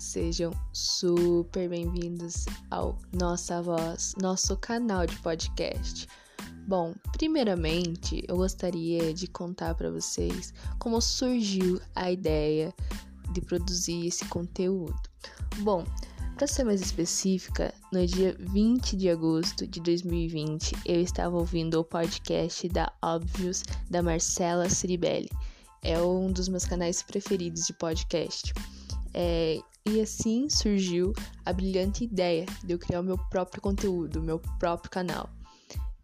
Sejam super bem-vindos ao Nossa Voz, nosso canal de podcast. Bom, primeiramente, eu gostaria de contar para vocês como surgiu a ideia de produzir esse conteúdo. Bom, para ser mais específica, no dia 20 de agosto de 2020, eu estava ouvindo o podcast da Óbvios da Marcela Ciribelli. É um dos meus canais preferidos de podcast. É, e assim surgiu a brilhante ideia de eu criar o meu próprio conteúdo, o meu próprio canal.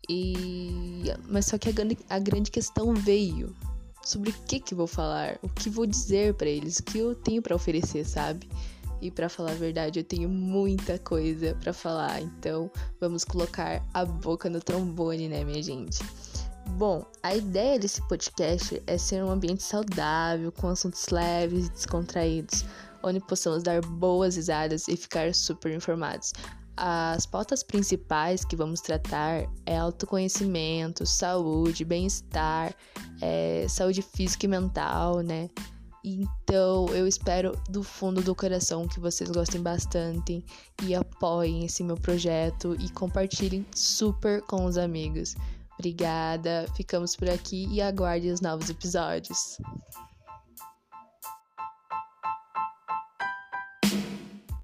E mas só que a grande, a grande questão veio sobre o que que vou falar, o que vou dizer para eles, o que eu tenho para oferecer, sabe? E para falar a verdade, eu tenho muita coisa para falar, então vamos colocar a boca no trombone, né, minha gente? Bom, a ideia desse podcast é ser um ambiente saudável, com assuntos leves e descontraídos, onde possamos dar boas risadas e ficar super informados. As pautas principais que vamos tratar é autoconhecimento, saúde, bem-estar, é, saúde física e mental, né? Então eu espero do fundo do coração que vocês gostem bastante e apoiem esse meu projeto e compartilhem super com os amigos. Obrigada, ficamos por aqui e aguarde os novos episódios.